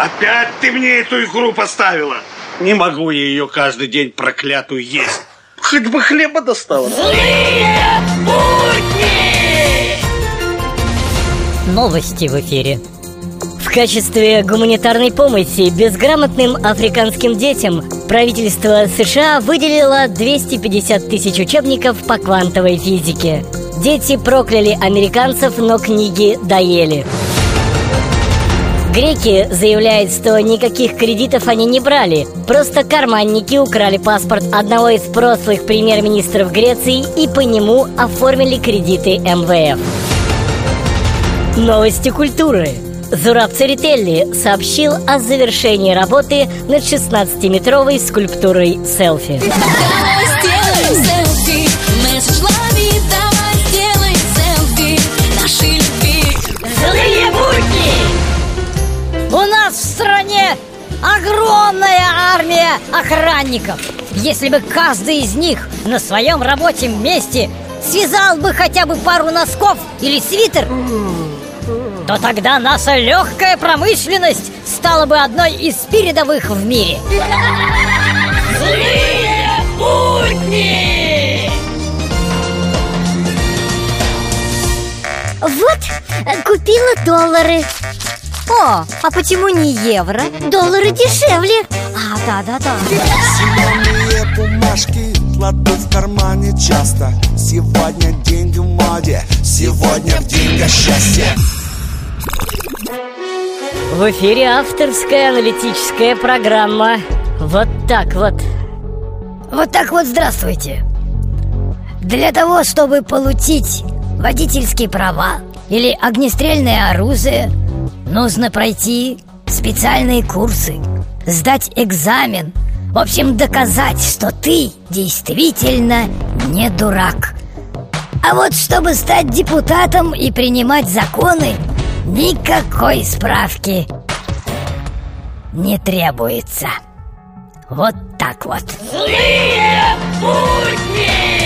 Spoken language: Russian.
Опять ты мне эту игру поставила? Не могу я ее каждый день проклятую есть. Хоть бы хлеба достала. Злые будни! Новости в эфире. В качестве гуманитарной помощи безграмотным африканским детям правительство США выделило 250 тысяч учебников по квантовой физике. Дети прокляли американцев, но книги доели. Греки заявляют, что никаких кредитов они не брали. Просто карманники украли паспорт одного из прошлых премьер-министров Греции И по нему оформили кредиты МВФ. Новости культуры. Зураб Церетелли сообщил о завершении работы над 16-метровой скульптурой селфи. Огромная армия охранников. Если бы каждый из них на своем рабочем месте связал бы хотя бы пару носков или свитер, то тогда наша легкая промышленность стала бы одной из передовых в мире. Злые будни! Вот, купила доллары О, а почему не евро? Доллары дешевле А, да-да-да. Зеленые бумажки кладу в кармане часто Сегодня деньги в моде, сегодня в деньгах счастье В эфире авторская аналитическая программа. Вот так вот. Вот так вот здравствуйте. Для того, чтобы получить водительские права или огнестрельное оружие, нужно пройти специальные курсы, сдать экзамен, в общем, доказать, что ты действительно не дурак. А вот чтобы стать депутатом и принимать законы, никакой справки не требуется. Вот так вот. Злые будни!